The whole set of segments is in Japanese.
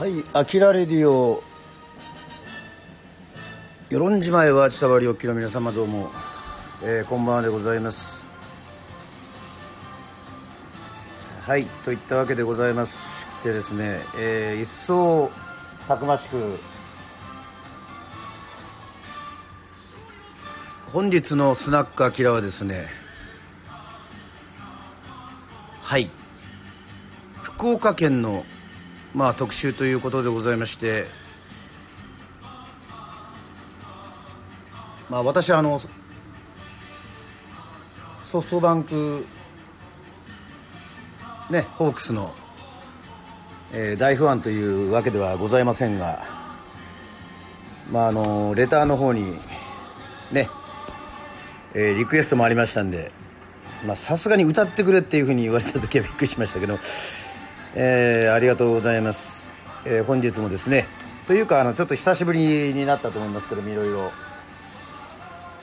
はい、アキラレディオ。与論島へは伝わりおきの皆様どうも、えーこんばんはでございます。はい、といったわけでございます。してですね、えー一層たくましく、本日のスナックアキラはですね、はい、福岡県のまあ特集ということでございまして。まあ私はあのソフトバンクねホークスの、えー大ファンというわけではございませんが。まああのレターの方にね、えーリクエストもありましたんで。まあさすがに歌ってくれっていうふうに言われた時はびっくりしましたけど。えーありがとうございます、えー本日もですねというかあのちょっと久しぶりになったと思いますけどもいろいろ、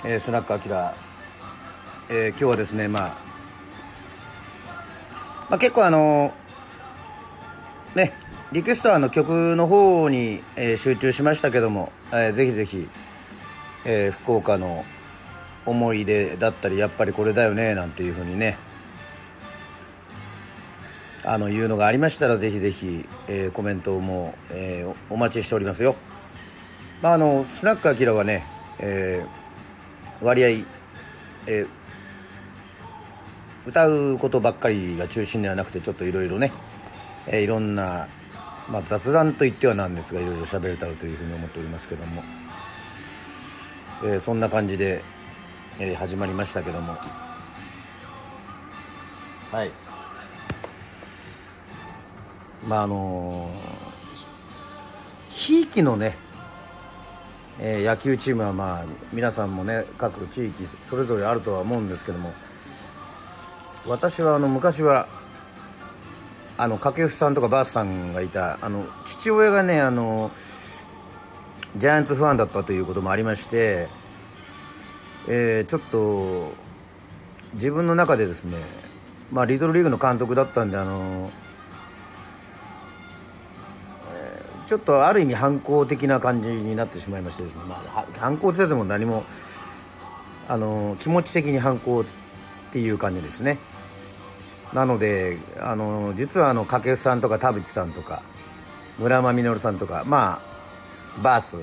えースナックアキラ、えー今日はですね、まあ、まあ結構あのねリクエストはあの曲の方に、えー集中しましたけども、えーぜひぜひ、えー福岡の思い出だったりやっぱりこれだよねなんていうふうにねあのいうのがありましたらぜひぜひ、えーコメントも、えーお待ちしておりますよ。まああのスナックアキラはね、えー割合、えー歌うことばっかりが中心ではなくてちょっといろいろね、えーいろんな、まあ、雑談と言ってはなんですがいろいろ喋れたらというふうに思っておりますけども、えーそんな感じで、えー始まりましたけどもはい。まああのひいきのね、えー野球チームはまあ皆さんもね各地域それぞれあるとは思うんですけども私はあの昔はあの掛布さんとかバースさんがいたあの父親がねあのジャイアンツファンだったということもありまして、えーちょっと自分の中でですねまあリトルリーグの監督だったんであのちょっとある意味反抗的な感じになってしまいましてですね、まあ、反抗ってても何もあの気持ち的に反抗っていう感じですね。なのであの実はあの掛布さんとか田淵さんとか村間実さんとかまあバース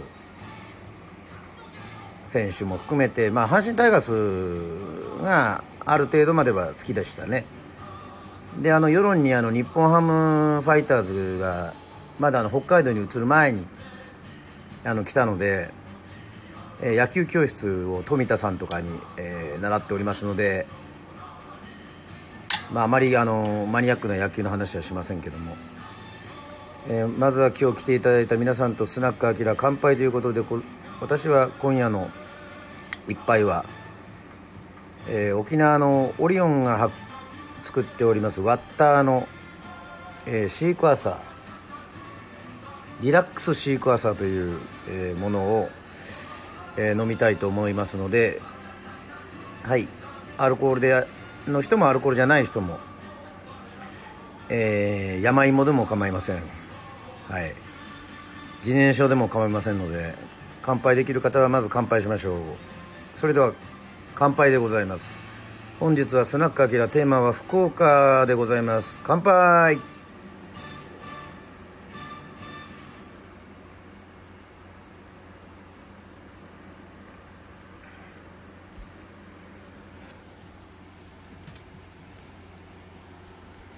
選手も含めて、まあ、阪神タイガースがある程度までは好きでしたね。であの世論にあの日本ハムファイターズがまだあの北海道に移る前にあの来たので、えー野球教室を富田さんとかに、えー習っておりますので、まあ、あまりあのマニアックな野球の話はしませんけども、えーまずは今日来ていただいた皆さんとスナックアキラ乾杯ということでこ私は今夜の一杯は、えー沖縄のオリオンが作っておりますワッターの、えーシークワーサー。リラックスシークワーサーという、えものを、え飲みたいと思いますのではい。アルコールでの人もアルコールじゃない人も、えー山芋でも構いません。はい。自然症でも構いませんので乾杯できる方はまず乾杯しましょう。それでは乾杯でございます。本日はスナックアキラテーマは福岡でございます。乾杯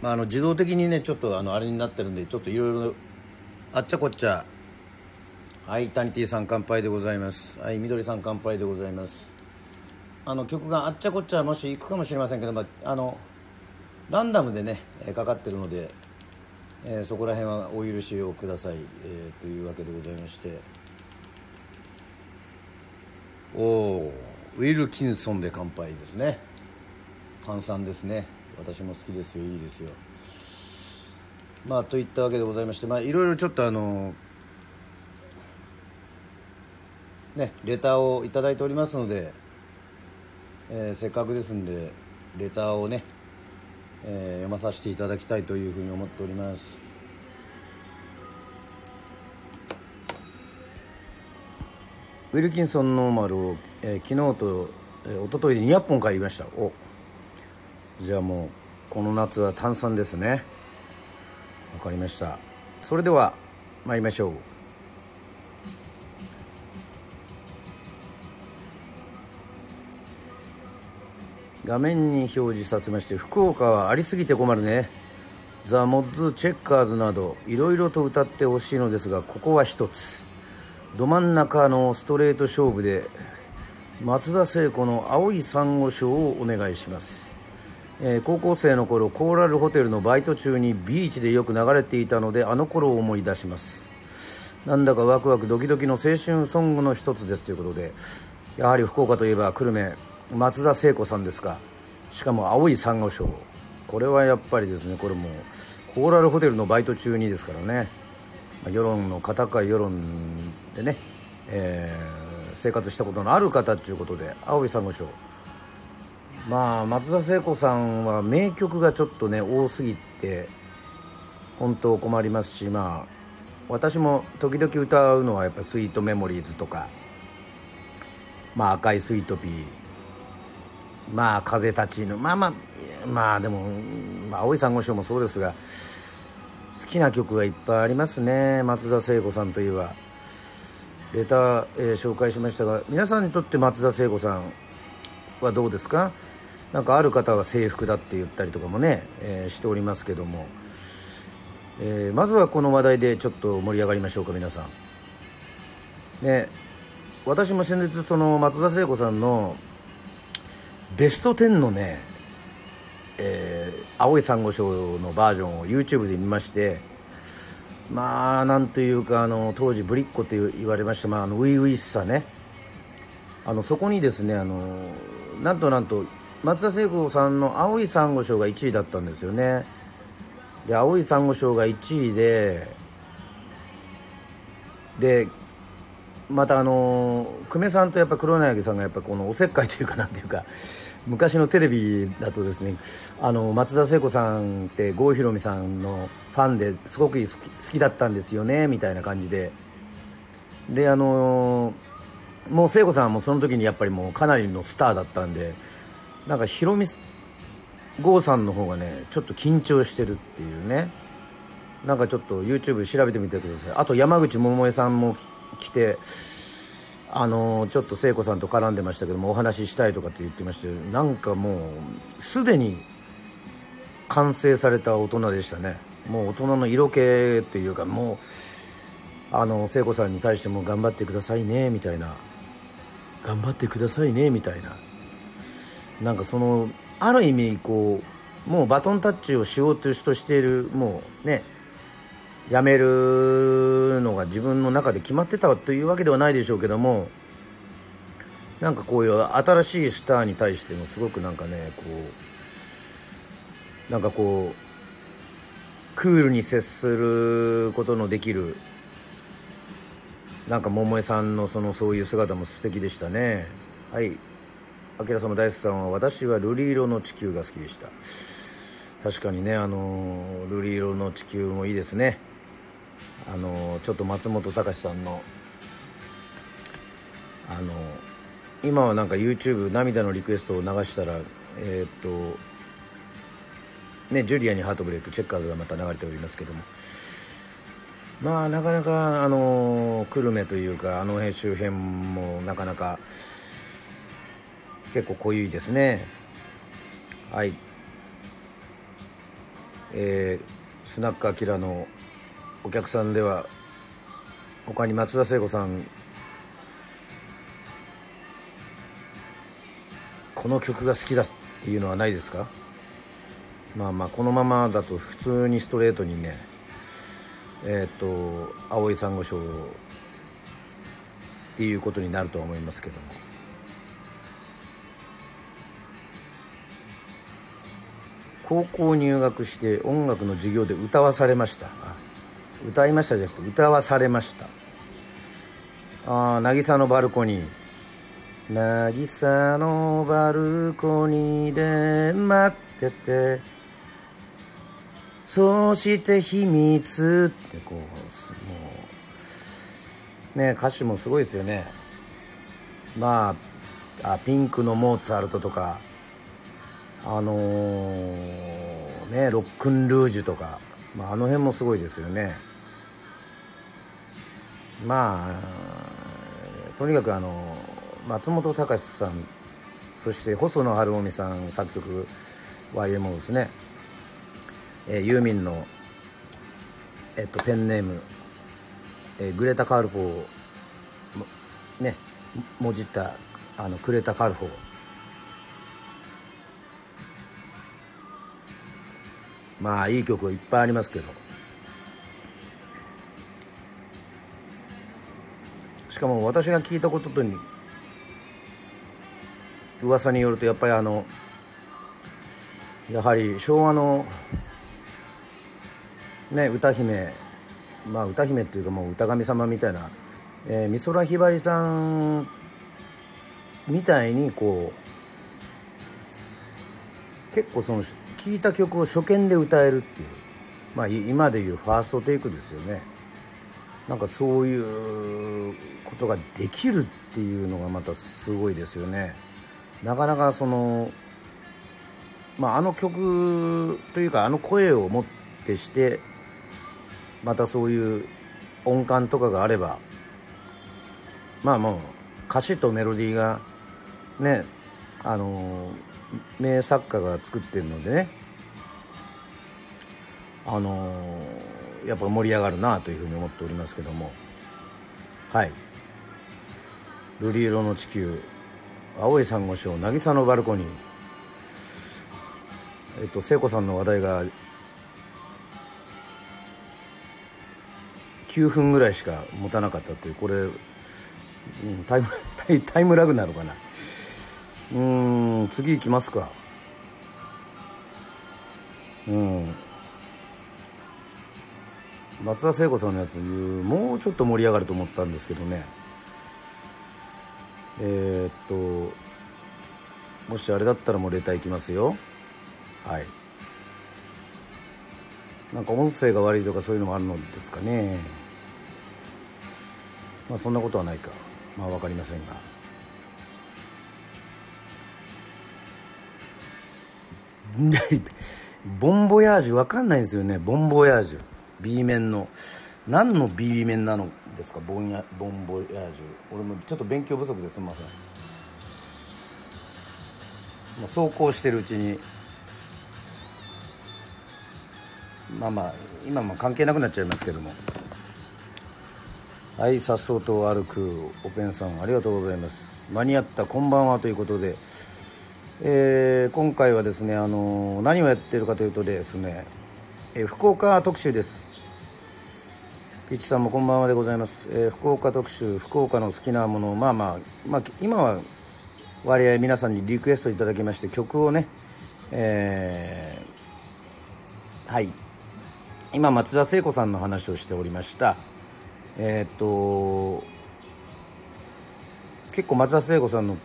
まあ、あの自動的にねちょっとあのあれになってるんでちょっといろいろあっちゃこっちゃはいタニティさん乾杯でございます。はいみどりさん乾杯でございます。あの曲があっちゃこっちゃもし行くかもしれませんけど、まあ、あのランダムでねかかってるので、えーそこら辺はお許しをください、えーというわけでございまして。おおウィルキンソンで乾杯ですね。炭酸ですね。私も好きですよいいですよ。まあといったわけでございましてまあいろいろちょっとあのねレターを頂いておりますので、えー、せっかくですんでレターをね、えー、読まさせていただきたいというふうに思っております。ウィルキンソンノーマルを、えー、昨日と、えー、一昨日で200本買いました。お。じゃあもうこの夏は炭酸ですね。わかりました。それでは参りましょう。画面に表示させまして福岡はありすぎて困るね。ザ・モッズ・チェッカーズなどいろいろと歌ってほしいのですがここは一つ。ど真ん中のストレート勝負で松田聖子の「青い珊瑚礁」をお願いします、えー、高校生の頃コーラルホテルのバイト中にビーチでよく流れていたのであの頃を思い出します。なんだかワクワクドキドキの青春ソングの一つですということでやはり福岡といえば久留米松田聖子さんですか。しかも青い珊瑚礁。これはやっぱりですねこれもコーラルホテルのバイト中にですからね。まあ世論の方か世論でね、えー、生活したことのある方っていうことで青い珊瑚礁。まあ松田聖子さんは名曲がちょっとね多すぎて本当困りますしまあ私も時々歌うのはやっぱ「スイートメモリーズ」とか「まあ、赤いスイートピー」まあ風立ちぬまあまあまあでも、まあ、青い珊瑚礁もそうですが好きな曲がいっぱいありますね松田聖子さんといえば。レター、えー、紹介しましたが皆さんにとって松田聖子さんはどうですか？なんかある方は制服だって言ったりとかもね、えー、しておりますけども、えー、まずはこの話題でちょっと盛り上がりましょうか皆さん。ね私も先日その松田聖子さんのベスト10のね、えー、青い珊瑚礁のバージョンを YouTube で見ましてまあなんというかあの当時ぶりっ子って言われました、まあ、あの初々しさね。あのそこにですねあのなんとなんと松田聖子さんの「青い珊瑚礁」が1位だったんですよね。で「青い珊瑚礁」が1位ででまたあの久米さんとやっぱ黒柳さんがやっぱこのおせっかいというかなんていうか昔のテレビだとですねあの松田聖子さんって郷ひろみさんのファンですごく好き好きだったんですよねみたいな感じで。であのもう聖子さんもその時にやっぱりもうかなりのスターだったんでなんかひろみ郷さんの方がねちょっと緊張してるっていうね。なんかちょっと YouTube 調べてみてください。あと山口百恵さんも来てあのちょっと聖子さんと絡んでましたけどもお話ししたいとかって言ってましてなんかもうすでに完成された大人でしたね。もう大人の色気っていうかもうあの聖子さんに対しても頑張ってくださいねみたいな。頑張ってくださいねみたいな。なんかそのある意味こうもうバトンタッチをしようとしているもうね辞めるのが自分の中で決まってたというわけではないでしょうけどもなんかこういう新しいスターに対してもすごくなんかねこうなんかこうクールに接することのできるなんか桃江さんのそのそういう姿も素敵でしたね。はい。明様大好きさんは私は瑠璃色の地球が好きでした。確かにねあの瑠璃色の地球もいいですね。あのちょっと松本隆さんのあの今はなんか YouTube 涙のリクエストを流したらえー、っとねジュリアにハートブレイクチェッカーズがまた流れておりますけども。まあなかなかあの久留米というかあの辺周辺もなかなか結構濃いですね。はい。えー、スナックアキラのお客さんでは他に松田聖子さんこの曲が好きだっていうのはないですか？まあまあこのままだと普通にストレートにねえっ、と「青い珊瑚礁」っていうことになるとは思いますけども。高校入学して音楽の授業で歌わされました。歌いましたじゃなくて歌わされました。ああ渚のバルコニー渚のバルコニーで待ってて。そうして秘密ってこうもうね歌詞もすごいですよね。まああピンクのモーツァルトとかあのー、ねロックンルージュとか、まあ、あの辺もすごいですよね。まあとにかくあの松本隆さんそして細野晴臣さん作曲 YMO ですね、えー、ユーミンの、えっと、ペンネーム、えー、グレタ・カールフォーねもじったあのクレタ・カールフォー。まあいい曲いっぱいありますけど。しかも私が聞いたこととに噂によるとやっぱりあのやはり昭和のね歌姫まあ歌姫っていうかもう歌神様みたいな、えー、美空ひばりさんみたいにこう結構その聴いた曲を初見で歌えるっていう。まあ今でいうファーストテイクですよね。なんかそういうことができるっていうのがまたすごいですよね。なかなかそのまああの曲というかあの声をもってしてまたそういう音感とかがあればまあもう歌詞とメロディーがねあの名作家が作ってるのでねあのやっぱ盛り上がるなというふうに思っておりますけども。はい「瑠璃色の地球」「青い珊瑚礁」「渚のバルコニー」えっと聖子さんの話題が9分ぐらいしか持たなかったっていうこれ、うん、タイム タイムラグなのかな。うん次行きますか。うん。松田聖子さんのやつもうちょっと盛り上がると思ったんですけどね。えー、っともしあれだったらもうレターいきますよ。はい。なんか音声が悪いとかそういうのもあるのですかね。まあそんなことはないか。まあ分かりませんが。ボンボヤージュ分かんないんですよね。ボンボヤージュ。B 面の。何の B 面なのですか？ボンやボンボヤージュ俺もちょっと勉強不足ですみません。まあ、走行してるうちに。まあまあ今も関係なくなっちゃいますけども。はいさっそうと歩くおペンさんありがとうございます。間に合ったこんばんはということで。えー、今回はですね、あのー、何をやってるかというとですね、えー、福岡特集です。ピッチさんもこんばんはでございます、え福岡特集福岡の好きなものまあまあ、まあ、今は割合皆さんにリクエストいただきまして曲をね、えはい。今松田聖子さんの話をしておりました。えっと結構松田聖子さんの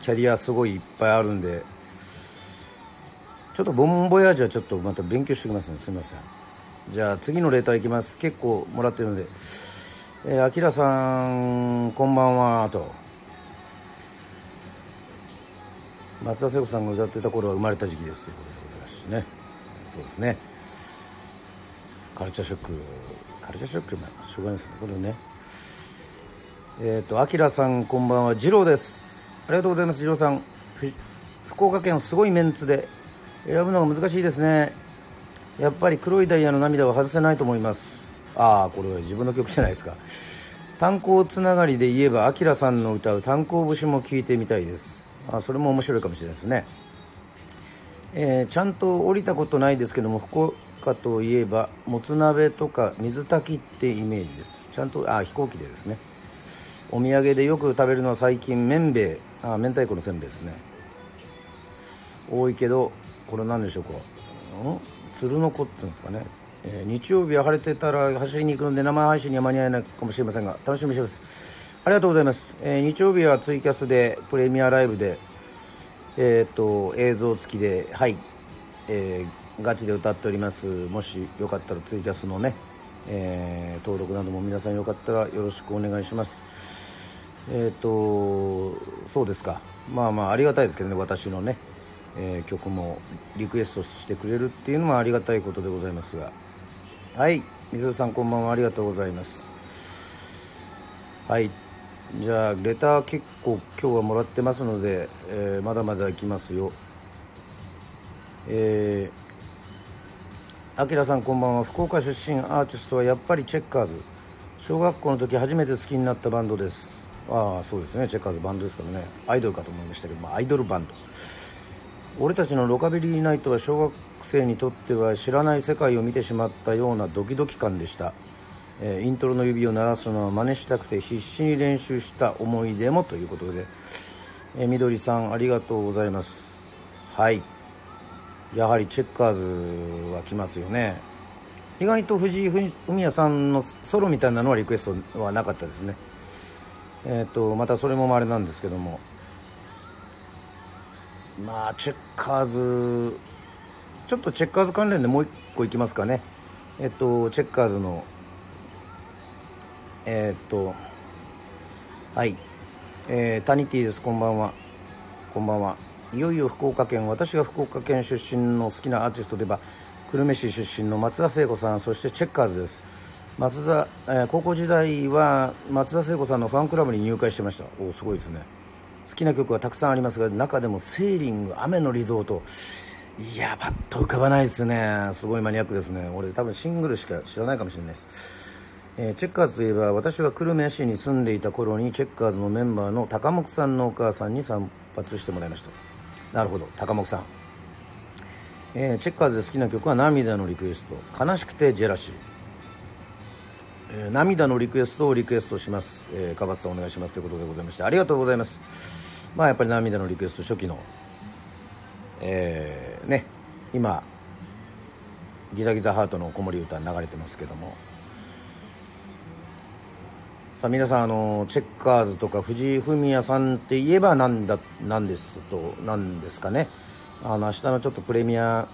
キャリアすごいいっぱいあるんでちょっとボンボヤージュはちょっとまた勉強しておきますね。すみません。じゃあ次のレターいきます。結構もらってるので。えー、あきらさんこんばんはと。松田聖子さんが歌ってた頃は生まれた時期ですということでございますしね。そうですね。カルチャーショックカルチャーショックまあしょうがないですね。これね。えっ、ー、とあきらさんこんばんは次郎です。ありがとうございます次郎さん。福岡県すごいメンツで選ぶのが難しいですね。やっぱり黒いダイヤの涙は外せないと思います。ああこれは自分の曲じゃないですか。炭鉱つながりで言えばあきらさんの歌う炭鉱節も聴いてみたいです。あそれも面白いかもしれないですね。えー、ちゃんと降りたことないですけども福岡といえばもつ鍋とか水炊きってイメージです。ちゃんとあ飛行機でですね。お土産でよく食べるのは最近めんべいあ明太子のせんべいですね。多いけどこれ何でしょうか。ん？鶴の子って言うんですかね、えー、日曜日は晴れてたら走りに行くので生配信には間に合えないかもしれませんが楽しみにしてます。ありがとうございます、えー、日曜日はツイキャスでプレミアライブでえっ、と映像付きではい、えー、ガチで歌っております。もしよかったらツイキャスのね、え登録なども皆さんよかったらよろしくお願いします。えっ、とそうですか。まあまあありがたいですけどね私のね、えー、曲もリクエストしてくれるっていうのもありがたいことでございますが。はいみずさんこんばんは。ありがとうございます。はいじゃあレター結構今日はもらってますので、えー、まだまだいきますよ。え、あきらさんこんばんは。福岡出身アーティストはやっぱりチェッカーズ。小学校の時初めて好きになったバンドです。ああそうですね。チェッカーズバンドですからね。アイドルかと思いましたけど、ま、アイドルバンド。俺たちのロカビリーナイトは小学生にとっては知らない世界を見てしまったようなドキドキ感でした。えー、イントロの指を鳴らすのを真似したくて必死に練習した思い出もということで、えー、みどりさんありがとうございます。はい。やはりチェッカーズは来ますよね。意外と藤井フミヤさんのソロみたいなのはリクエストはなかったですね。えっ、ー、とまたそれもあれなんですけども。まあチェッカーズちょっとチェッカーズ関連でもう一個いきますかね。えっとチェッカーズのえ、っとはい、えー、タニティですこんばんは。こんばんは。いよいよ福岡県私が福岡県出身の好きなアーティストで言えば久留米市出身の松田聖子さんそしてチェッカーズです。松田、えー、高校時代は松田聖子さんのファンクラブに入会してました。おすごいですね。好きな曲はたくさんありますが中でも「セーリング雨のリゾート」いやパッと浮かばないですね。すごいマニアックですね。俺多分シングルしか知らないかもしれないです。えー、チェッカーズといえば私は久留米市に住んでいた頃にチェッカーズのメンバーの高木さんのお母さんに散髪してもらいました。なるほど。高木さん、えー、チェッカーズで好きな曲は涙のリクエスト。悲しくてジェラシー、え、涙のリクエストをリクエストします、えー、かばさんお願いしますということでございまして。ありがとうございます。まあやっぱり涙のリクエスト初期のえー、ね今ギザギザハートの子守歌流れてますけども。さあ皆さんあのチェッカーズとか藤井フミヤさんって言えばなんだなんですとなんですかね。あの明日のちょっとプレミア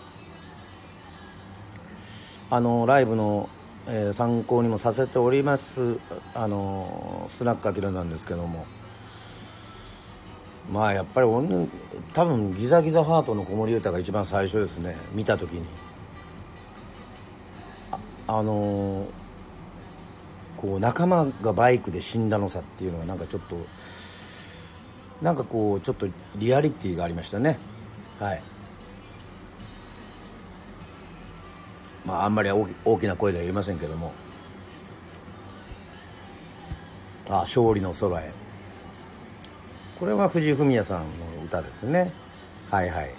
あのライブの、えー、参考にもさせておりますあのスナックアキラなんですけども。まあやっぱり多分ギザギザハートの子守歌が一番最初ですね。見た時に。ああのーこう仲間がバイクで死んだのさっていうのがなんかちょっとなんかこうちょっとリアリティがありましたね。はい。まああんまり大きな声では言いませんけども。あ勝利の空へ。これは藤井フミヤさんの歌ですね。はいはい。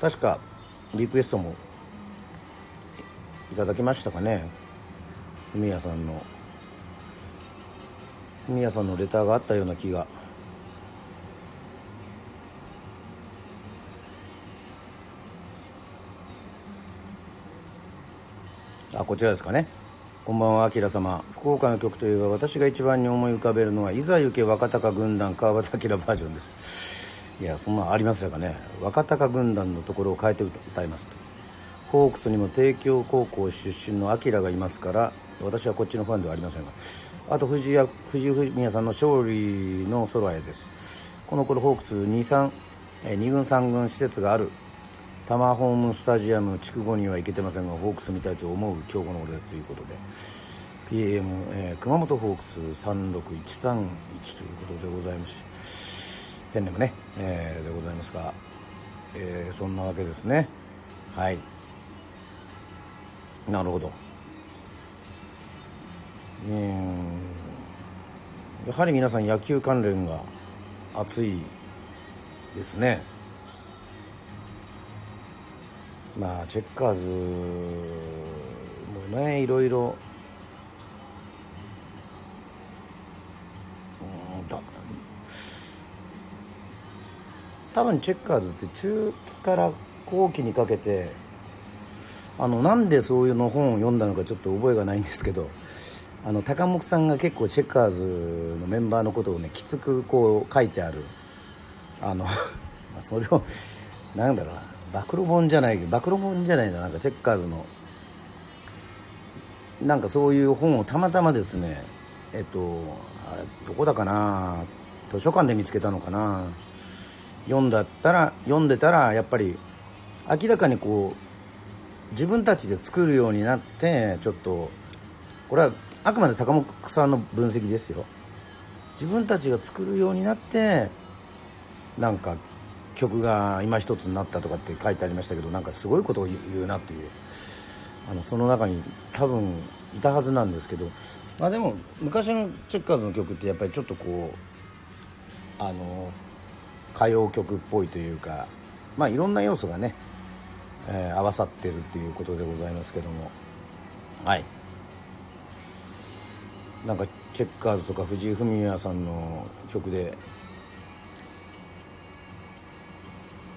確かリクエストもいただきましたかね。フミヤさんの。フミヤさんのレターがあったような気が。あこちらですかね。こんばんは、あきら様。福岡の曲といえば、私が一番に思い浮かべるのは、いざ行け若鷹軍団川端明バージョンです。いや、そんなありますかね。若鷹軍団のところを変えて歌いますと。ホークスにも帝京高校出身のアキラがいますから、私はこっちのファンではありませんがあと藤井藤井フミヤさんの勝利の空へですこの頃ホークス 2, 3 2軍3軍施設があるタマホームスタジアム筑後には行けてませんがホークス見たいと思う今日この頃ですということで PM、えー、熊本ホークス36131ということでございます。ペンネムね、えー、でございますが、えー、そんなわけですね。はい。なるほど。うん。やはり皆さん野球関連が熱いですね。まあチェッカーズもねいろいろ多分チェッカーズって中期から後期にかけてあのなんでそういうの本を読んだのかちょっと覚えがないんですけどあの高木さんが結構チェッカーズのメンバーのことをねきつくこう書いてあるあの それをなんだろうな。暴露本じゃない暴露本じゃないななんかチェッカーズの。なんかそういう本をたまたまですねえっとあれどこだかな？図書館で見つけたのかな？読んだったら読んでたらやっぱり明らかにこう自分たちで作るようになってちょっとこれはあくまで高木さんの分析ですよ。自分たちが作るようになってなんか曲が今一つになったとかって書いてありましたけどなんかすごいことを言うなっていう。あのその中に多分いたはずなんですけど。まあでも昔のチェッカーズの曲ってやっぱりちょっとこうあの歌謡曲っぽいというかまあいろんな要素がね、えー、合わさってるっていうことでございますけども。はい。なんかチェッカーズとか藤井フミヤさんの曲で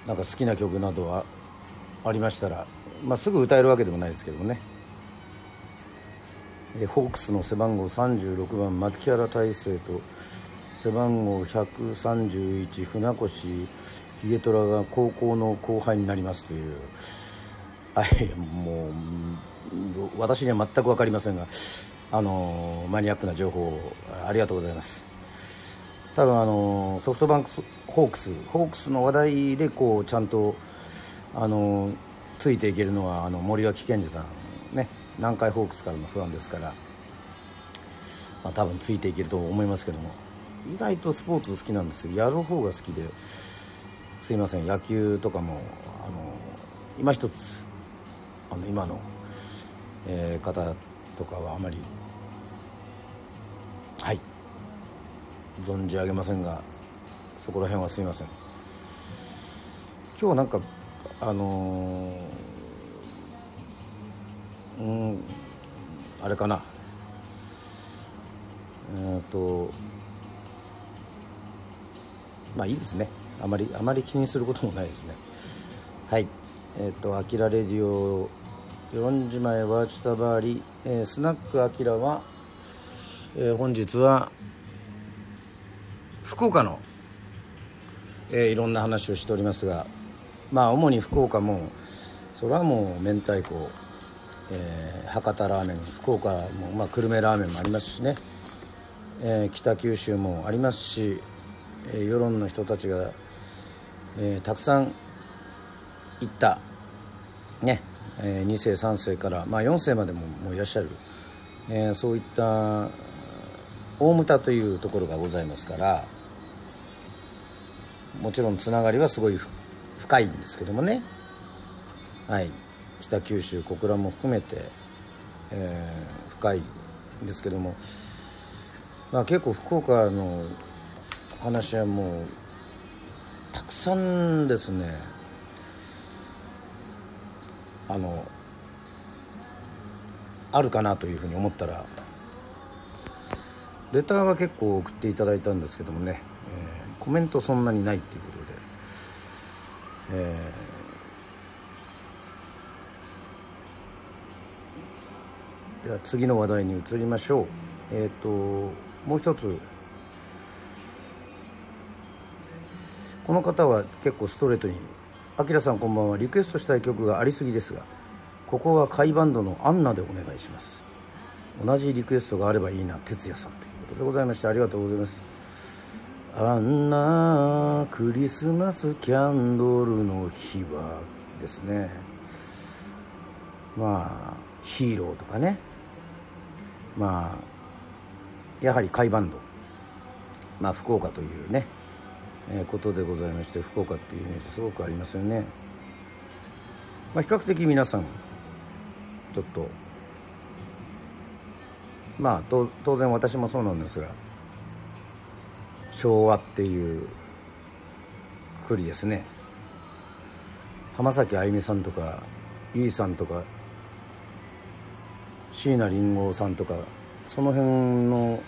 なんか好きな曲などはありましたら、まあ、すぐ歌えるわけでもないですけどもね。えホークスの背番号36番牧原大成と背番号131船越秀虎が高校の後輩になりますという。はいもう私には全く分かりませんがあのマニアックな情報ありがとうございます。多分あのソフトバンクホークス。ホークスの話題でこうちゃんとあのついていけるのはあの森脇健児さん。ね。南海ホークスからの不安ですから、まあ、多分ついていけると思いますけども。意外とスポーツ好きなんですやる方が好きで。すいません。野球とかもあの今一つあの今の、えー、方とかはあまりはい。存じ上げませんがそこら辺はすいません。今日なんかあのー、うんあれかな。えっとまあいいですね。あまりあまり気にすることもないですね。はい。えっ、ー、と「あきらレディオ」「与論島へワーチタバーリ」えー、スナックあきらは、えー、本日は福岡の、えー、いろんな話をしておりますがまあ主に福岡もそれはもう明太子、えー、博多ラーメン福岡も、まあ、久留米ラーメンもありますしね、えー、北九州もありますし、えー、世論の人たちが、えー、たくさん行った。ね、えー、2世3世から、まあ、4世までももういらっしゃる、えー、そういった大牟田というところがございますからもちろんつながりはすごい深いんですけどもね。はい。北九州小倉も含めて、えー、深いんですけども。まあ結構福岡の話はもうたくさんですね。あのあるかなというふうに思ったらレターは結構送っていただいたんですけどもね。コメントそんなにないっていうことで、えー、では次の話題に移りましょう。えっ、ー、ともう一つ。この方は結構ストレートに「あきらさんこんばんはリクエストしたい曲がありすぎですがここは甲斐バンドの「アンナ」でお願いします。同じリクエストがあればいいな哲也さんということでございましてありがとうございます。あんなクリスマスキャンドルの日はですねまあヒーローとかね。まあやはり甲斐バンド。まあ福岡というね、えー、ことでございまして福岡っていうイメージすごくありますよね。まあ比較的皆さんちょっとまあ当然私もそうなんですが昭和っていうくくりですね。浜崎あゆみさんとかゆいさんとか椎名林檎さんとかその辺の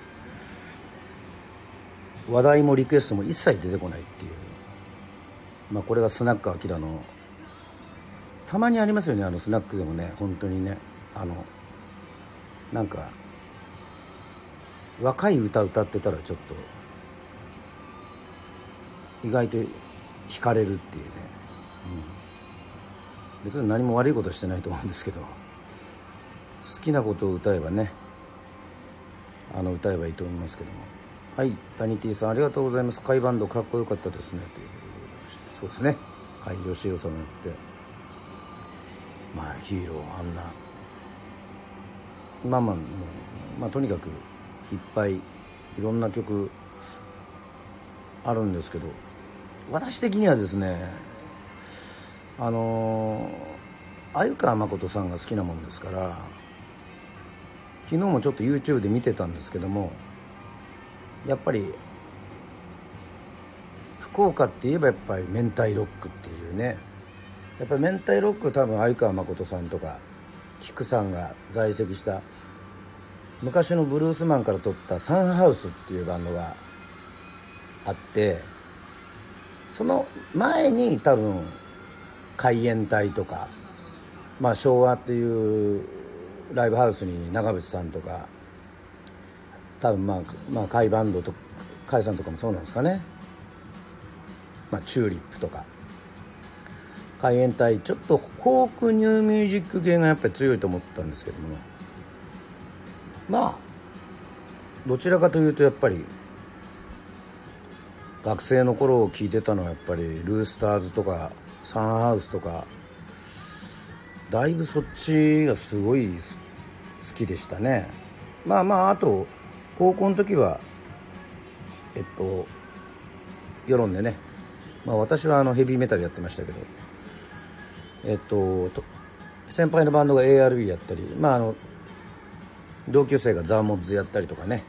話題もリクエストも一切出てこないっていう。まあこれがスナックアキラのたまにありますよねあのスナックでもね本当にね。あのなんか若い歌歌ってたらちょっと意外と惹かれるっていうね、うん、別に何も悪いことしてないと思うんですけど好きなことを歌えばねあの歌えばいいと思いますけども。はい谷 T さんありがとうございます。甲斐バンドかっこよかったですね。ということでそうですね。甲斐義弘さんによってまあヒーローあんな。まあまあまあとにかくいっぱいいろんな曲あるんですけど私的にはですねあの鮎川誠さんが好きなもんですから昨日もちょっと YouTube で見てたんですけどもやっぱり福岡って言えばやっぱり明太ロックっていうねやっぱり明太ロック多分鮎川誠さんとか菊さんが在籍した昔のブルースマンから撮ったサンハウスっていうバンドがあってその前に多分海援隊とか、まあ、昭和っていうライブハウスに長渕さんとか多分まあ、まあ、甲斐バンドと甲斐さんとかもそうなんですかね、まあ、チューリップとか。海援隊ちょっとフォークニューミュージック系がやっぱり強いと思ったんですけども。まあどちらかというとやっぱり学生の頃を聞いてたのはやっぱりルースターズとかサンハウスとかだいぶそっちがすごい好きでしたね。まあまああと高校の時はえっと世論でね、まあ、私はあのヘビーメタルやってましたけどえっと先輩のバンドが ARB やったりまああの同級生がザーモッズやったりとかね、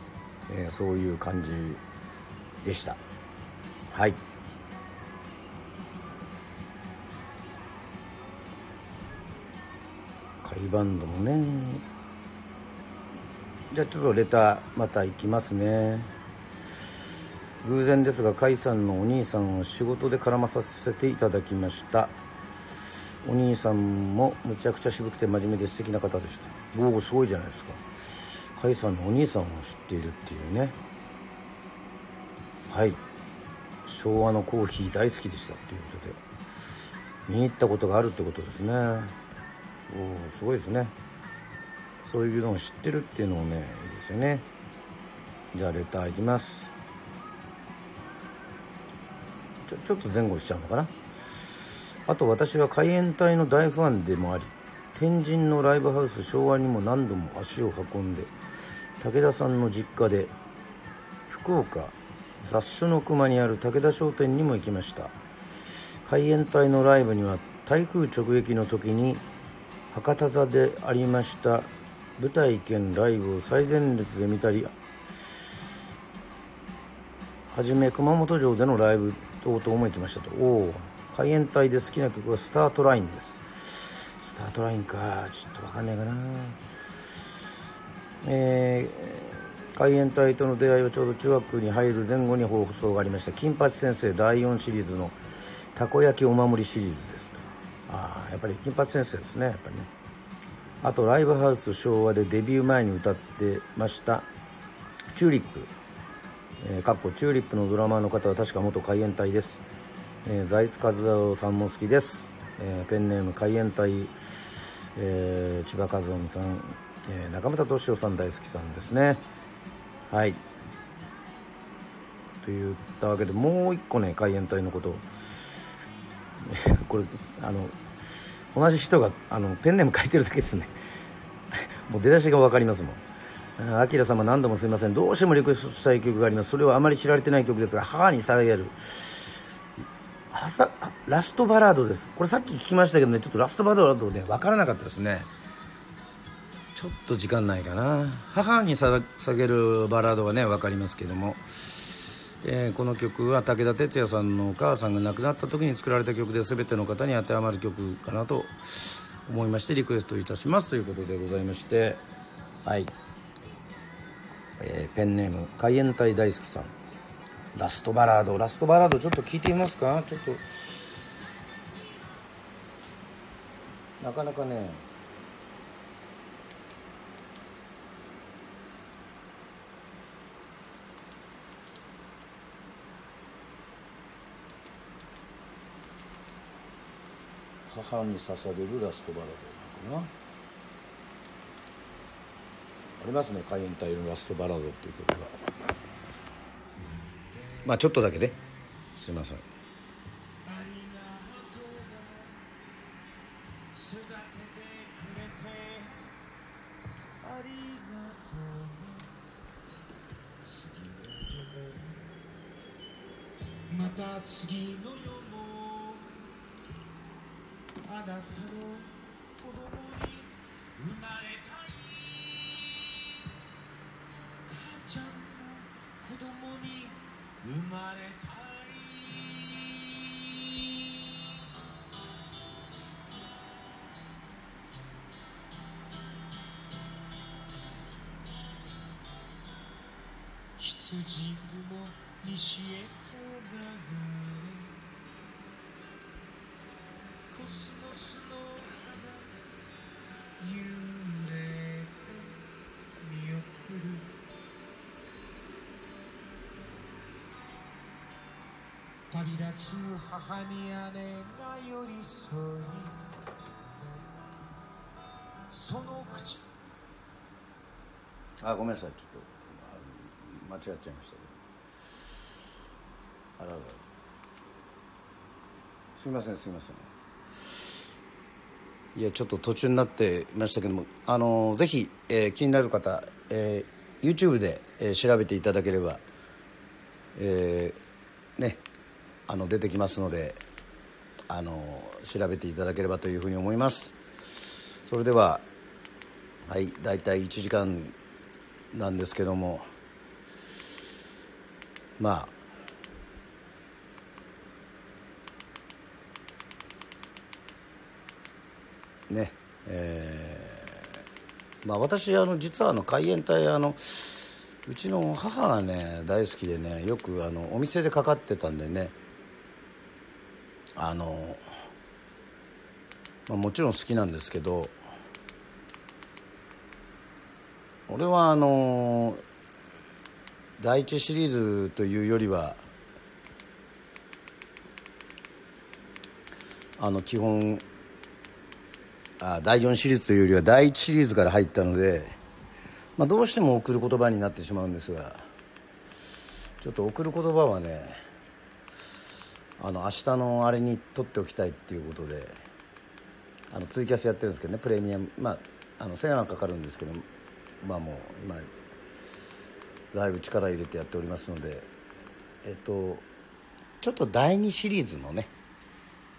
えー、そういう感じでした。はい。カイバンドもね。じゃあちょっとレターまた行きますね。偶然ですが甲斐さんのお兄さんを仕事で絡まさせていただきました。お兄さんもむちゃくちゃ渋くて真面目で素敵な方でしたおおすごいじゃないですか。甲斐さんのお兄さんを知っているっていうね。はい。昭和のコーヒー大好きでしたっていうことで見に行ったことがあるってことですね。おおすごいですね。そういうのを知ってるっていうのもねいいですよね。じゃあレターいきます。ちょちょっと前後しちゃうのかな。あと私は海援隊の大ファンでもあり天神のライブハウス昭和にも何度も足を運んで武田さんの実家で福岡雑種の熊にある武田商店にも行きました。海援隊のライブには台風直撃の時に博多座でありました舞台兼ライブを最前列で見たりはじめ熊本城でのライブ等々も行きましたと。おお海援隊で好きな曲はスタートラインです。スタートラインかちょっとわかんないかな。えー、海援隊との出会いはちょうど中学に入る前後に放送がありました金八先生第4シリーズのたこ焼きお守りシリーズですと。ああやっぱり金八先生ですねやっぱりね。あとライブハウス昭和でデビュー前に歌ってましたチューリップ、えー、かっこチューリップのドラマーの方は確か元海援隊です、えー、財津和夫さんも好きです、えー、ペンネーム海援隊、えー、千葉和夫さん、えー、中村敏夫さん大好きさんですね。はい。と言ったわけでもう一個ね海援隊のこと。これあの同じ人があのペンネーム書いてるだけですね。もう出だしが分かりますもん。あきら様何度もすみません。どうしてもリクエストしたい曲があります。それはあまり知られてない曲ですが母に捧げる。ラストバラードです。これさっき聞きましたけどねちょっとラストバラードね分からなかったですね。ちょっと時間ないかな。母にさ捧げるバラードはね分かりますけども。えー、この曲は武田鉄矢さんのお母さんが亡くなった時に作られた曲で全ての方に当てはまる曲かなと思いましてリクエストいたしますということでございまして。はい、えー、ペンネーム海援隊大好きさん。ラストバラード。ラストバラードちょっと聞いてみますか？ちょっと。なかなかね母に捧げるラストバラードなのかな。ありますね海援隊のラストバラードっていう曲が。まあちょっとだけね。すいません。また次のたの子供に生まれたい母ちゃんの子供に生まれたい旅立つ母に姉が寄り添いその口。あごめんなさいちょっとあ間違っちゃいましたけど。あらら。すいませんすいません。いやちょっと途中になってましたけどもあのぜひ、えー気になる方、えー YouTube で、えー調べていただければえーあの出てきますのであの調べていただければというふうに思います。それでははい大体1時間なんですけどもまあねえーまあ私あの実はあの海援隊あのうちの母がね大好きでねよくあのお店でかかってたんでねあの、まあ、もちろん好きなんですけど俺はあの第一シリーズというよりはあの基本あ第4シリーズというよりは第1シリーズから入ったので、まあ、どうしても送る言葉になってしまうんですがちょっと送る言葉はねあの明日のあれに取っておきたいっていうことであのツイキャスやってるんですけどねプレミアム。まああの1000円はかかるんですけどまあもう今だいぶ力入れてやっておりますのでえっとちょっと第2シリーズのね、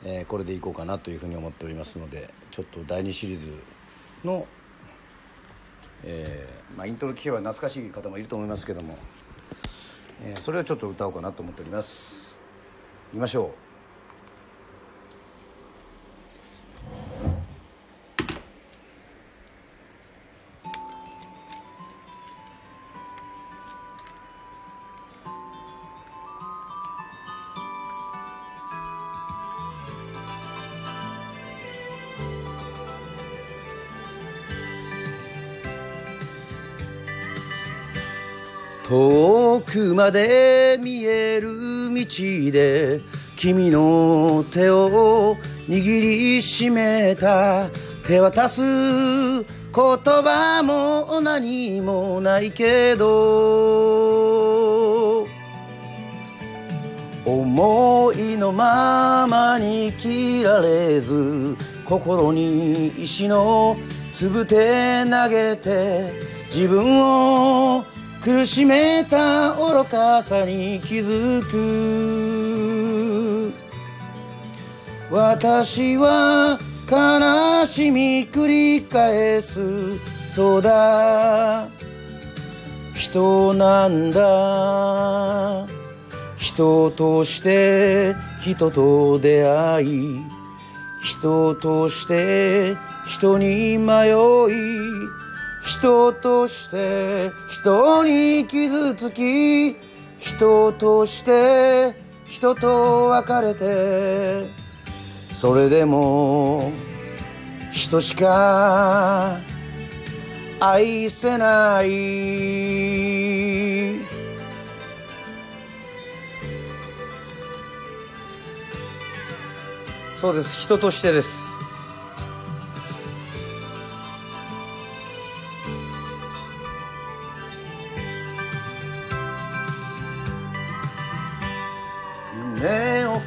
えーこれでいこうかなというふうに思っておりますのでちょっと第2シリーズの、えーまあ、イントロ聴けば懐かしい方もいると思いますけども、えーそれをちょっと歌おうかなと思っております。きましょう。遠くまで見える道で君の手を握りしめた手渡す言葉も何もないけど思いのままに切られず心に石の粒手投げて自分を苦しめた愚かさに気づく。私は悲しみ繰り返す。そうだ。人なんだ。人として人と出会い。人として人に迷い。人として人に傷つき人として人と別れてそれでも人しか愛せない。そうです。人としてです。夢を語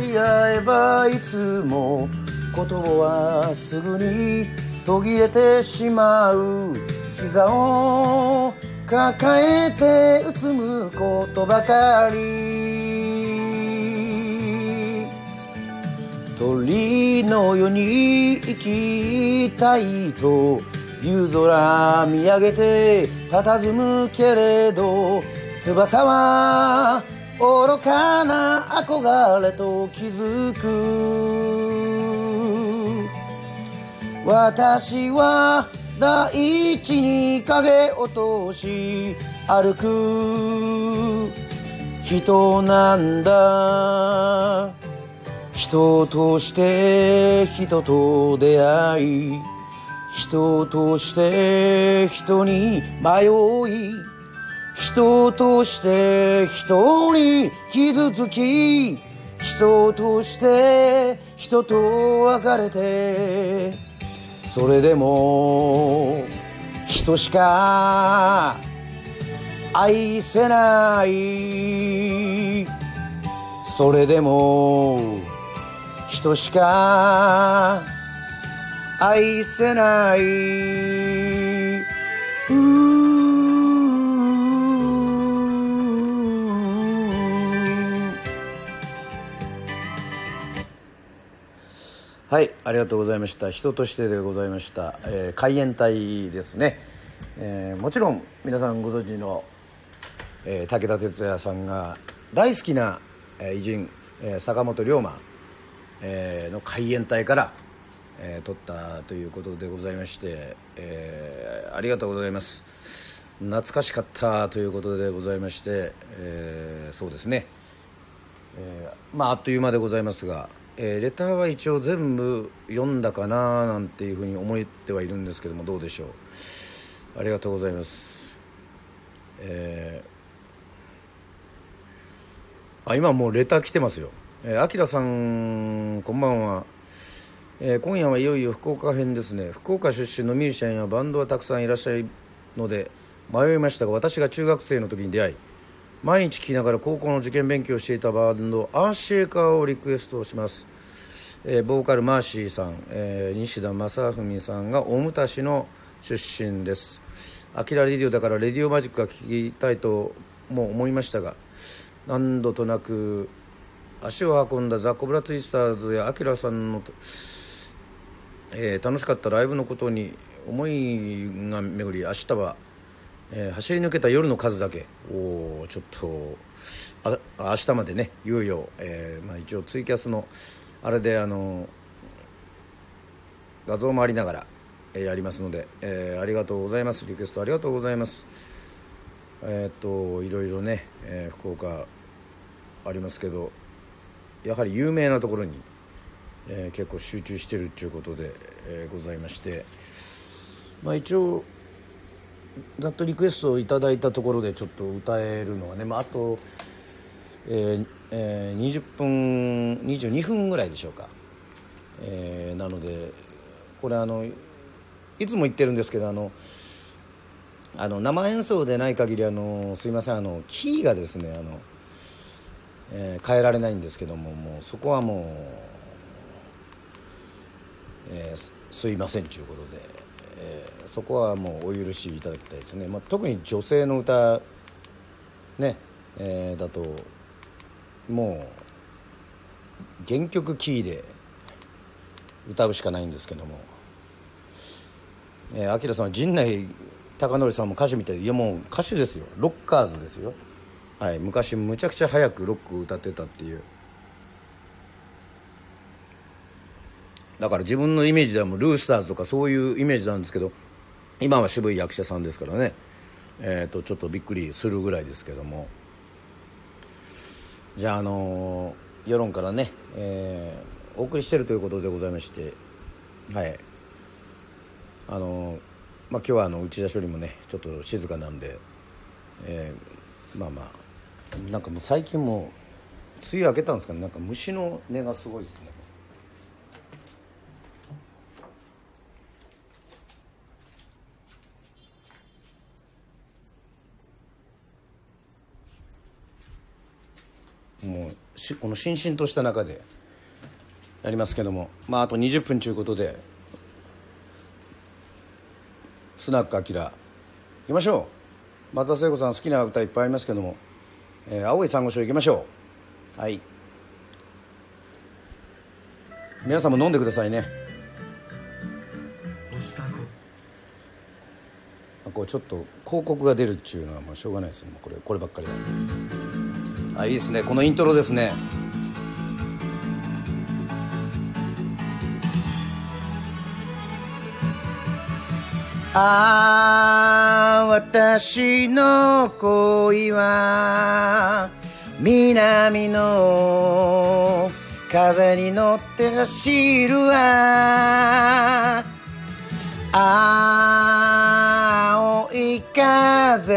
り合えばいつも言葉はすぐに途切れてしまう。膝を抱えてうつむことばかり。鳥のように生きたいと夕空見上げて佇むけれど翼は愚かな憧れと気づく。私は大地に影落とし歩く。人なんだ人として人と出会い人として人に迷い人として人に傷つき人として人と別れてそれでも人しか愛せない。それでも人しか愛せない。うーはいありがとうございました。人としてでございました、えー海援隊ですね、えーもちろん皆さんご存知の、えー武田鉄矢さんが大好きな、えー偉人、えー坂本龍馬、えーの海援隊から、えー撮ったということでございまして、えーありがとうございます。懐かしかったということでございまして、えーそうですね。えーまああっという間でございますが、えーレターは一応全部読んだかななんていうふうに思ってはいるんですけどもどうでしょう。ありがとうございます。えーあ今もうレター来てますよ。あきらさんこんばんは。えー今夜はいよいよ福岡編ですね。福岡出身のミュージシャンやバンドはたくさんいらっしゃるので迷いましたが私が中学生の時に出会い毎日聴きながら高校の受験勉強をしていたバンドアーシェーカーをリクエストします、えーボーカルマーシーさん、えー西田正文さんが大牟田市の出身です。アキラレディオだからレディオマジックが聴きたいともう思いましたが何度となく足を運んだザ・コブラツイスターズやアキラさんのえー楽しかったライブのことに思いが巡り明日は、えー走り抜けた夜の数だけ。おちょっとあ明日までねいよいよ、えーまあ、一応ツイキャスのあれであの画像もありながら、えーやりますので、えーありがとうございます。リクエストありがとうございます。えーっといろいろね、えー福岡ありますけどやはり有名なところにえー結構集中してるっていうことで、えーございまして、まあ、一応ざっとリクエストをいただいたところでちょっと歌えるのはね、まあ、あと、えーえー20分22分ぐらいでしょうか、えーなのでこれあのいつも言ってるんですけどあのあの生演奏でない限りあのすいませんあのキーがですねあの、えー変えられないんですけどももうそこはもうえーすいませんということで、えーそこはもうお許しいただきたいですね、まあ、特に女性の歌ね、えーだともう原曲キーで歌うしかないんですけども。えー、アキラさんは陣内孝則さんも歌手みたいでいやもう歌手ですよ。ロッカーズですよ。はい昔むちゃくちゃ早くロックを歌ってたっていう。だから自分のイメージではもルースターズとかそういうイメージなんですけど今は渋い役者さんですからね。えー、とちょっとびっくりするぐらいですけども。じゃああの世論からね、えーお送りしてるということでございましてはい。あのまあ今日はあの内田処理もねちょっと静かなんで、えーまあまあなんかもう最近も梅雨明けたんですかね。なんか虫の音がすごいですね。もうしこのしんしんとした中でやりますけども。まああと20分ということでスナックアキラ行きましょう。松田聖子さん好きな歌いっぱいありますけども、えー青い珊瑚礁行きましょう。はい。皆さんも飲んでくださいね。こ。うちょっと広告が出るっていうのはもうしょうがないですね。もうこれこればっかりはあいいですね。このイントロですね。ああ私の恋は南の風に乗って走るわ。青い風。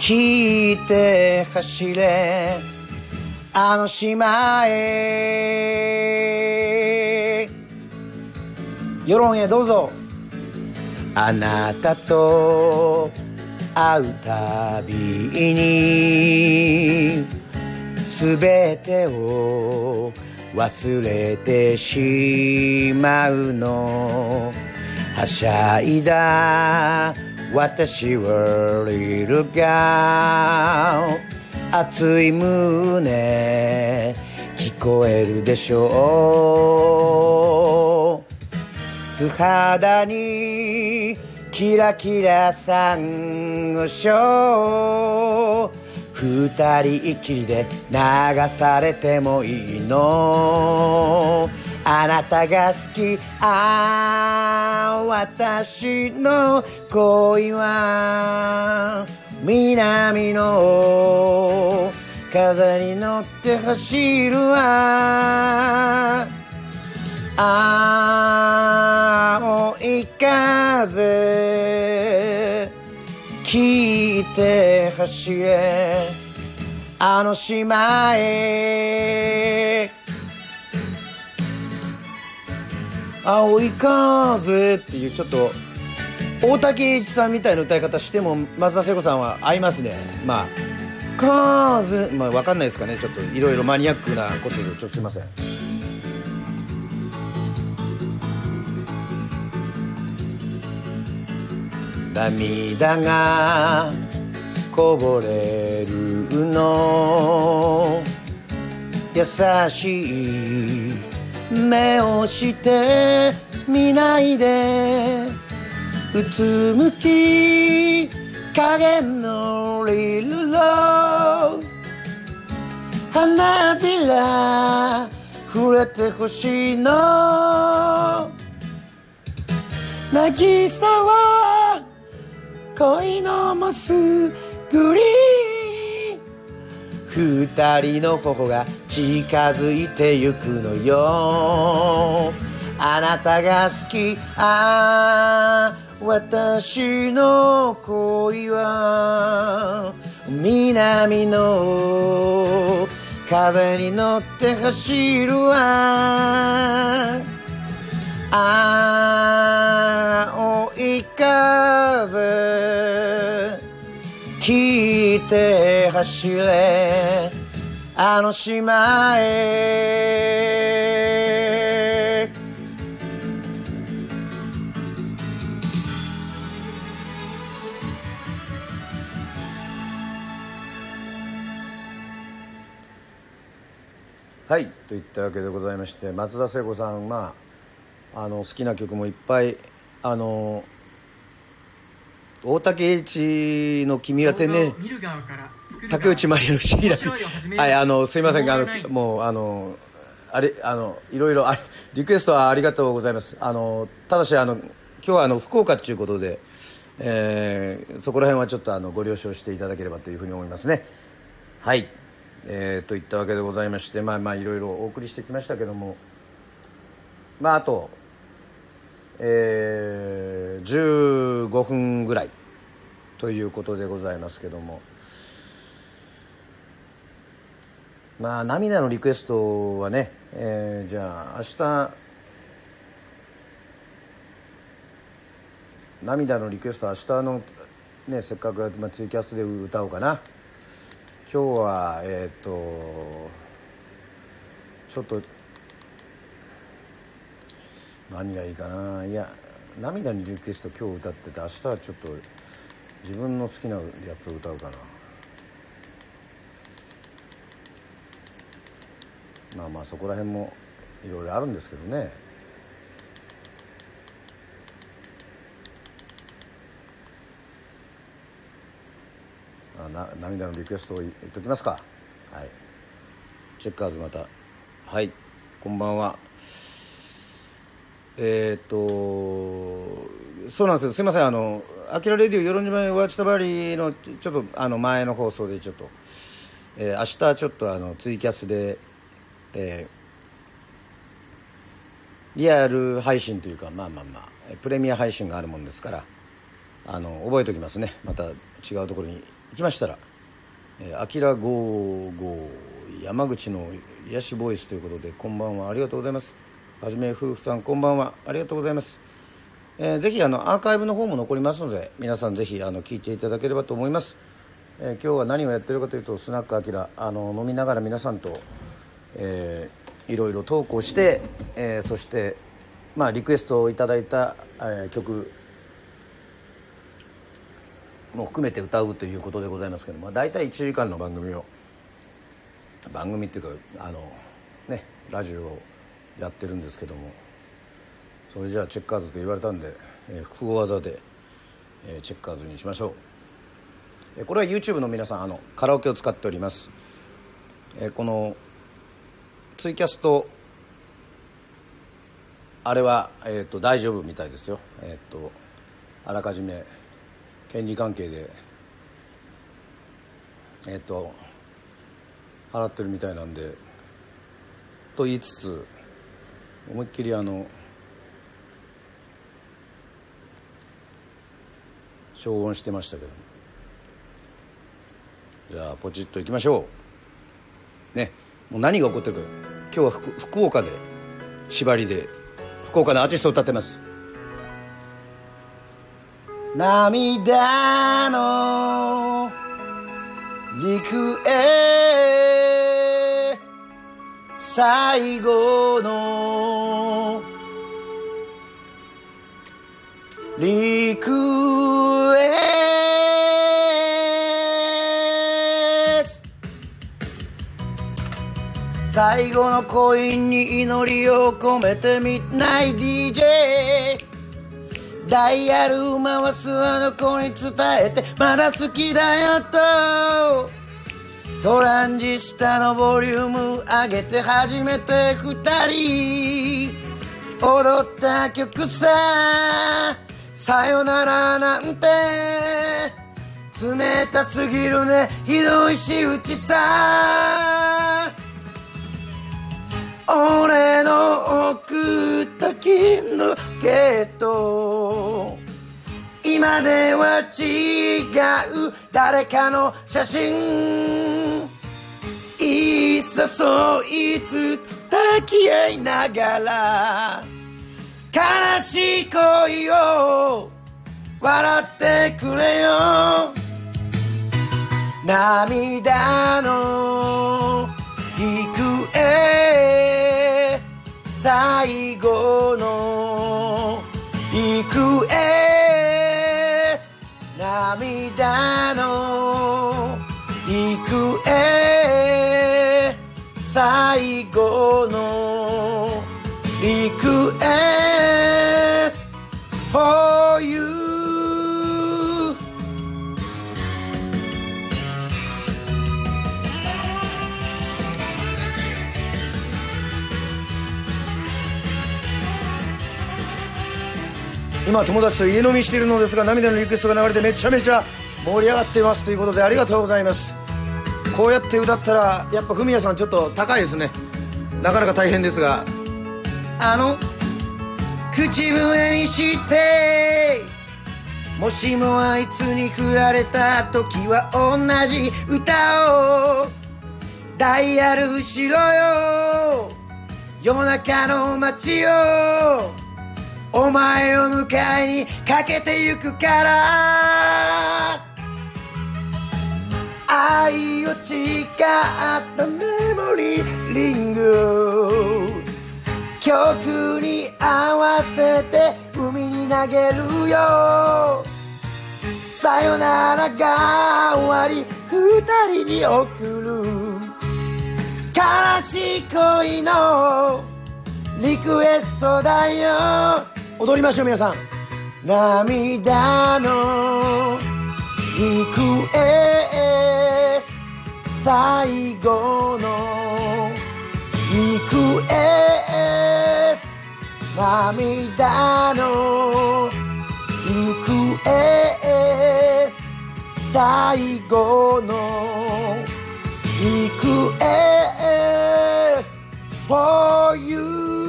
聞いて走れ。あの島へ。世論へどうぞ。あなたと会うたびにすべてを忘れてしまうの。はしゃいだ。私はリルガ熱い胸聞こえるでしょう。素肌にキラキラサンゴ礁二人きりで流されてもいいの。あなたが好きああ私の恋は南の風に乗って走るわ。青い風聞いて走れ。あの島へ。青い風っていうちょっと大竹栄一さんみたいな歌い方しても松田聖子さんは合いますね。まあ風まあ分かんないですかね。ちょっといろいろマニアックなことでちょっとすいません。涙がこぼれるの。優しい目をして見ないで。うつむき影のリルローズ。花びら触れてほしいの。渚は恋のモスグリーン二人の頬が近づいてゆくのよあなたが好きああ私の恋は南の風に乗って走るわ青い風聞いて走れあの島へ。はいといったわけでございまして松田聖子さんまああの好きな曲もいっぱいあの大竹栄一の「君は天然竹内まりやの不思議な面白いを始めるはいあのすいませんあのもうあのあれあのいろいろあリクエストはありがとうございます。あのただしあの今日はあの福岡っていうことで、えーそこら辺はちょっとあのご了承していただければというふうに思いますね。はい、えーといったわけでございましてまあまあいろいろお送りしてきましたけども。まああとえー15分ぐらいということでございますけども。まあ涙のリクエストはね、えーじゃあ明日涙のリクエスト明日のねせっかく、まあ、ツイキャスで歌おうかな。今日はえっ、とちょっと何がいいかな。いや「涙にリクエスト」今日歌ってて明日はちょっと自分の好きなやつを歌うかな。まあまあそこら辺もいろいろあるんですけどね。あな涙のリクエストを言っときますか。はい。チェッカーズまた。はい。こんばんは。えっ、とそうなんですよ。すいません。あの「あきらレディオ与論島へワーチタバリ」のちょっとあの前の放送でちょっと、えー明日ちょっとあのツイキャスでえーリアル配信というかまあまあまあプレミア配信があるもんですからあの覚えておきますね。また違うところに行きましたら「えー、あきら55山口の癒しボイス」ということでこんばんは。ありがとうございます。はじめ夫婦さんこんばんは。ありがとうございます、えーぜひあのアーカイブの方も残りますので皆さんぜひあの聞いていただければと思います、えー今日は何をやってるかというとスナックあきらあの飲みながら皆さんとえーいろいろ投稿して、えーそして、まあ、リクエストをいただいた、え曲も含めて歌うということでございますけど、まあ、大体1時間の番組を番組っていうかあのねラジオをやってるんですけどもそれじゃあチェッカーズと言われたんで、えー複合技で、えーチェッカーズにしましょう。えーこれは YouTube の皆さんあのカラオケを使っております。えーこのツイキャストあれは、えー、と大丈夫みたいですよ、えー、とあらかじめ権利関係でえっ、と払ってるみたいなんでと言いつつ思いっきりあの消音してましたけどじゃあポチッといきましょう。ね。もう何が起こってるか。今日は福福岡で縛りで福岡のアーティストを歌ってます。涙の陸へ最後の陸へ最後の恋に祈りを込めてミッドナイト DJ ダイヤル回すあの子に伝えてまだ好きだよと。トランジスタのボリューム上げて初めて二人。踊った曲ささよならなんて。冷たすぎるねひどい仕打ちさ。俺の送った金のゲット。今では違う誰かの写真。いっそそいつ抱き合いながら悲しい恋を笑ってくれよ。涙の陸へ最後の陸へ涙の行方最後の今友達と家飲みしているのですが涙のリクエストが流れてめちゃめちゃ盛り上がっています。ということでありがとうございます。こうやって歌ったらやっぱフミヤさんちょっと高いですね。なかなか大変ですが。あの口笛にしてもしもあいつに振られた時は同じ歌をダイヤルしろよ夜中の街をお前を迎えにかけてゆくから。愛を誓ったメモリーリング曲に合わせて海に投げるよ。さよならが終わり二人に送る。悲しい恋のリクエストだよ。踊りましょう皆さん涙のリクエスト最後のリクエスト涙のリクエスト最後のリクエスト for you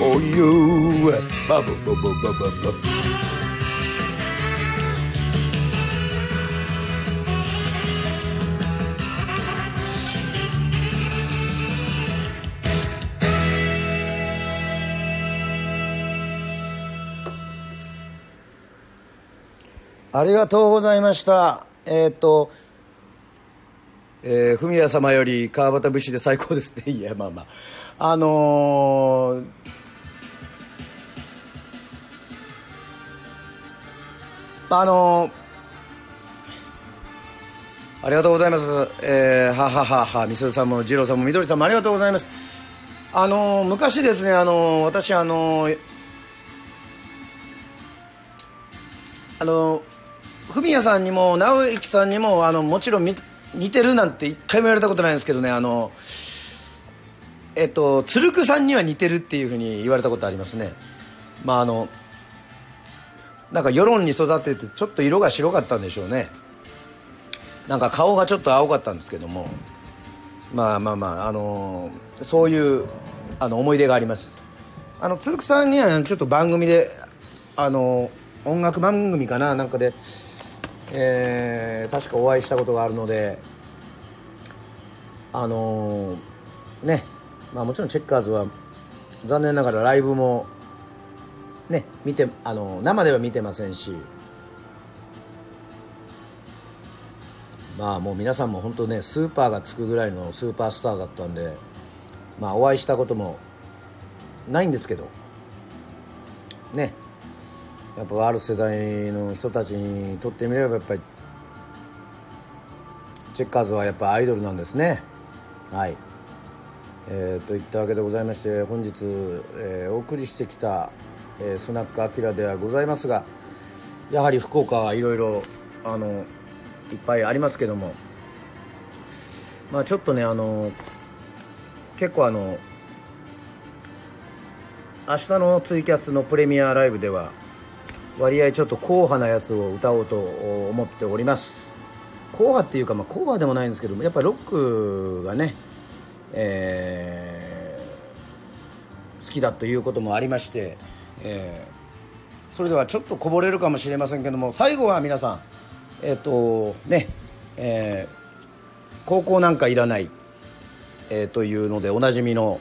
for you バブバブバブバブありがとうございました。えっ、と、えー、文也様より川端節で最高ですね。いや、まあまあ。あのーあのーありがとうございます。えー、はははは、みそるさんも、二郎さんも、みどりさんもありがとうございます。あのー昔ですね、あのー私、あのーあのフミヤさんにも直之さんにもあのもちろん似てるなんて一回も言われたことないんですけどねあのえっと鶴久さんには似てるっていうふうに言われたことありますねまああのなんか世論に育ててちょっと色が白かったんでしょうね。なんか顔がちょっと青かったんですけども。まあまあまああのそういうあの思い出があります。あの鶴久さんにはちょっと番組であの音楽番組かななんかで、えー確かお会いしたことがあるのであのーね。まあもちろんチェッカーズは残念ながらライブもね見てあの生では見てませんし。まあもう皆さんも本当ねスーパーがつくぐらいのスーパースターだったんでまあお会いしたこともないんですけど。ね。やっぱある世代の人たちにとってみればやっぱりチェッカーズはやっぱアイドルなんですね。はい。えー、といったわけでございまして本日、えーお送りしてきた、えースナックアキラではございますがやはり福岡はいろいろあのいっぱいありますけどもまあちょっとねあの結構あの明日のツイキャスのプレミアライブでは割合ちょっと硬派なやつを歌おうと思っております。硬派っていうかまあ硬派でもないんですけどもやっぱりロックがねえー好きだということもありまして、えーそれではちょっとこぼれるかもしれませんけども最後は皆さんえっ、とねえー高校なんかいらないえーというのでおなじみの、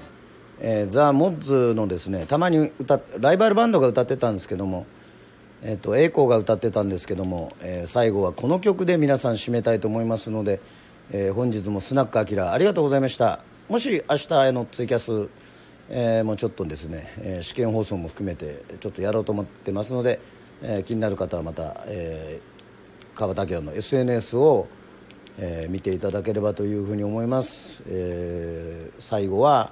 えーザ・モッズのですねたまに歌ライバルバンドが歌ってたんですけども、えー、と栄光が歌ってたんですけども、えー最後はこの曲で皆さん締めたいと思いますので、えー本日もスナックアキラありがとうございました。もし明日へのツイキャス、えーもうちょっとですね、えー試験放送も含めてちょっとやろうと思ってますので、えー気になる方はまた、えー川端明の SNS を、えー見ていただければというふうに思います、えー最後は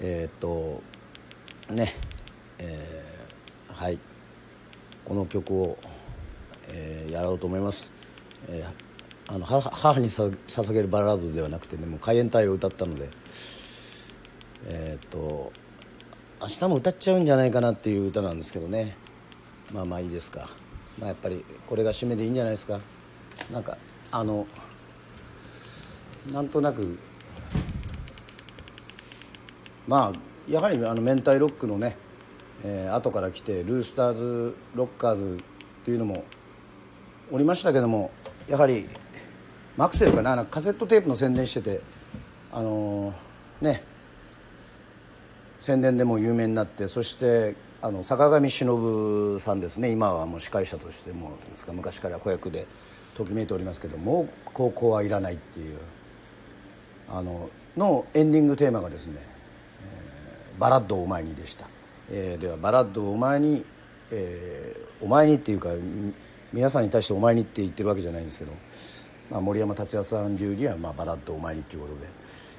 えーっとねえーはいこの曲を、えーやろうと思います、えーあの母にさ捧げるバラードではなくてねもう海援隊を歌ったのでえーっと明日も歌っちゃうんじゃないかなっていう歌なんですけどね。まあまあいいですか、まあ、やっぱりこれが締めでいいんじゃないですか。なんかあのなんとなくまあやはりあの明太ロックのね、えー後から来てルースターズロッカーズっていうのもおりましたけどもやはりマクセルかな。なんかカセットテープの宣伝しててあのーね宣伝でも有名になってそしてあの坂上忍さんですね。今はもう司会者としてもですか昔から子役でときめいておりますけどもう高校はいらないっていうあののエンディングテーマがですね「えーバラッドお前に」でした、えーではバラッドお前に、えーお前にっていうか皆さんに対してお前にって言ってるわけじゃないんですけど、まあ、森山達也さん流には、まあ、バラッドお前にっていうことで、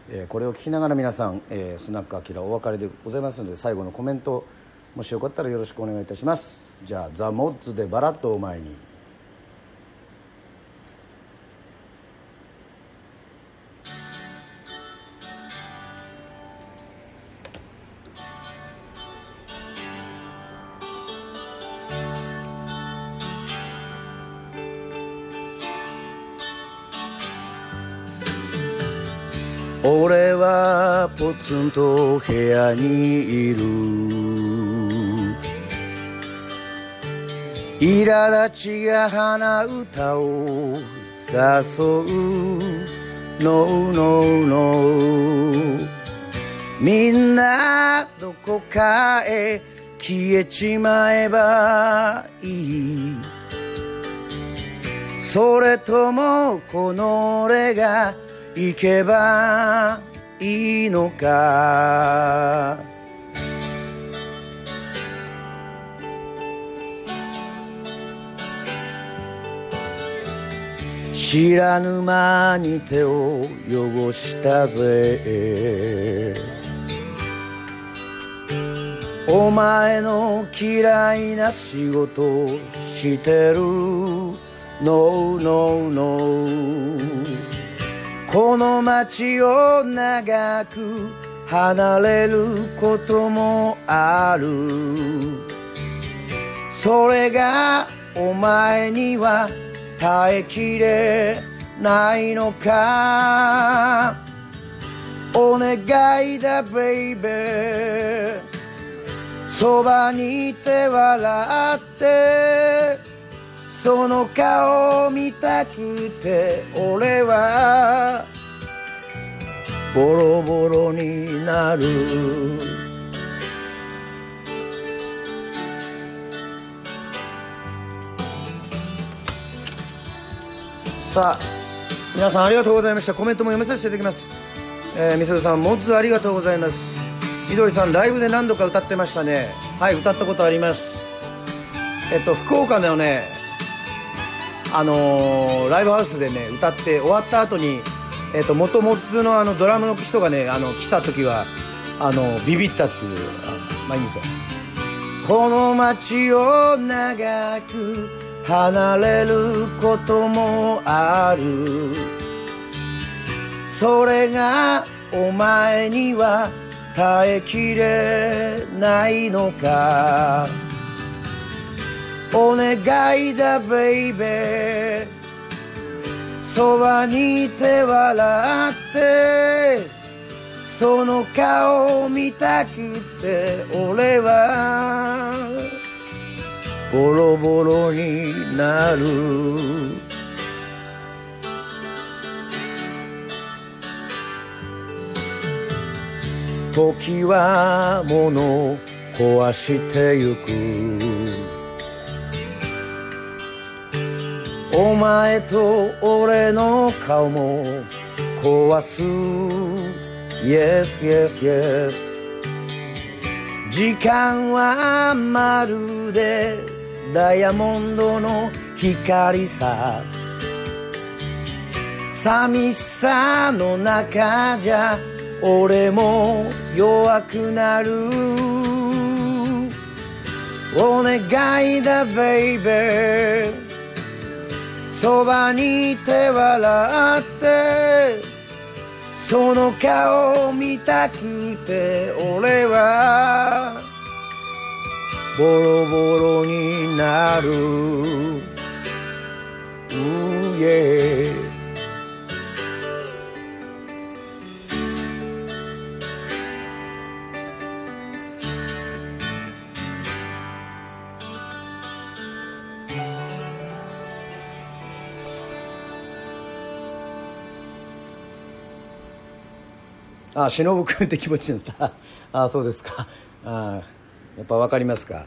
えーこれを聞きながら皆さん、えースナックアキラお別れでございますので最後のコメントもしよかったらよろしくお願いいたします。じゃあザ・モッツでバラッとお前に。ツンと部屋にいる。苛立ちが花歌を誘う。No, no, no みんなどこかへ消えちまえばいい。それともこの俺が行けばいいのか？知らぬ間に手を汚したぜ。お前の嫌いな仕事してる？No, no, no この街を長く離れることもある。それがお前には耐えきれないのか。お願いだベイベーそばにいて笑って。その顔見たくて俺はボロボロになる。さあ皆さんありがとうございました。コメントも読めさせていただきます。えー、みすずさんモッズありがとうございます。みどりさんライブで何度か歌ってましたね。はい歌ったことあります。えっと福岡のねあのーライブハウスでね歌って終わった後にえっと元モッズのあのドラムの人がねあの来た時はあのビビったっていうまあいいんですよ。この街を長く離れることもある。それがお前には耐えきれないのか。お願いだベイベーそばにいて笑ってその顔を見たくて俺はボロボロになる。時は物を壊してゆく。お前と俺の顔も壊す。Yes, yes, yes. 時間はまるでダイヤモンドの光さ。寂しさの中じゃ俺も弱くなる。お願いだベイベーそばにいて笑ってその顔見たくて俺はボロボロになる。Ooh, yeah あ、忍君って気持ちになった。あ、そうですか。あやっぱ分かりますか。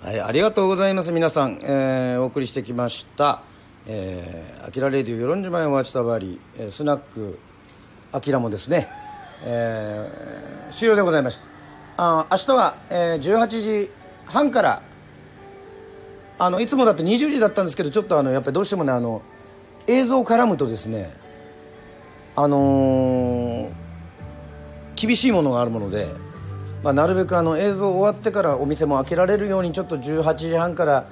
はいありがとうございます。皆さん、えーお送りしてきました「えー、アキラレディオ与論島へお待ちたばり、えスナックアキラもですね、えー終了でございましたあ明日は、えー18時半から。あのいつもだって20時だったんですけどちょっとあのやっぱりどうしてもねあの映像絡むとですねあのー厳しいものがあるもので、まあ、なるべくあの映像終わってからお店も開けられるようにちょっと18時半から、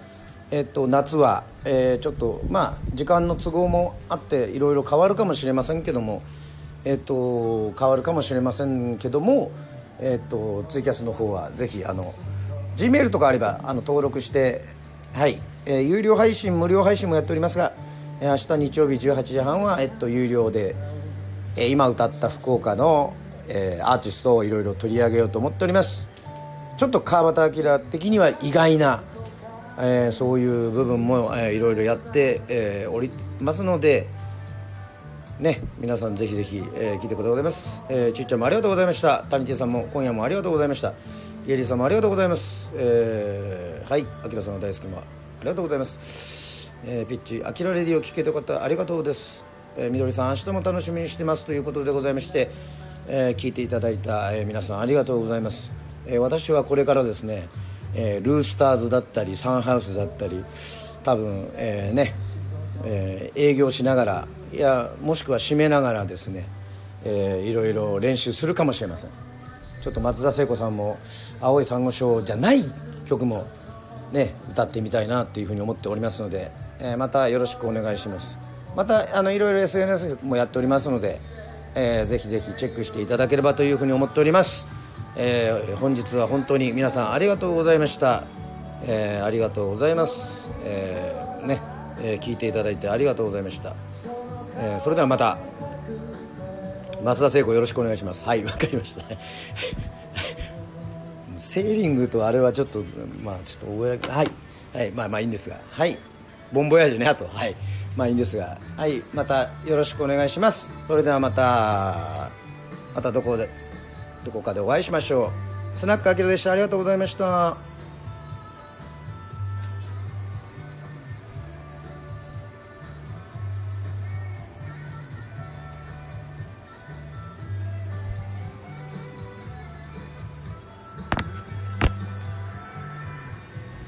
えっと、夏は、えーちょっとまあ時間の都合もあっていろいろ変わるかもしれませんけども、えっと、変わるかもしれませんけども、えっと、ツイキャスの方はぜひあの G メールとかあればあの登録してはい、えー有料配信無料配信もやっておりますが、えー明日日曜日18時半は、えっと、有料で、えー今歌った福岡の、えーアーティストをいろいろ取り上げようと思っております。ちょっと川端明的には意外な、えーそういう部分も、いろいろやって、えーおりますのでね皆さんぜひぜひ、えー聞いてくださいます、えーちっちゃんもありがとうございました。谷手さんも今夜もありがとうございました。ゲイリーさんもありがとうございます、えーはい。あきらさんの大好きもありがとうございます、えーピッチあきらレディを聞けてよかった。ありがとうです、えーみどりさん明日も楽しみにしてます。ということでございまして、えー聞いていただいた、えー皆さんありがとうございます、えー私はこれからですね、えールースターズだったりサンハウスだったり多分、えーねえー営業しながらいやもしくは締めながらですね、えーいろいろ練習するかもしれません。ちょっと松田聖子さんも「青い珊瑚礁」じゃない曲もね歌ってみたいなっていうふうに思っておりますので、えーまたよろしくお願いします。またあのいろいろ SNS もやっておりますので、えーぜひぜひチェックしていただければというふうに思っております、えー本日は本当に皆さんありがとうございました、えーありがとうございます、えーね、えー聞いていただいてありがとうございました、えーそれではまた松田聖子よろしくお願いします。はいわかりました。セーリングとあれはちょっとまあちょっと覚えられはいはいまあまあいいんですがはい。ボンボヤージュねあと。はい。まあいいんですが。はいまたよろしくお願いします。それではまたまたどこでどこかでお会いしましょう。スナックあきらでした。ありがとうございました。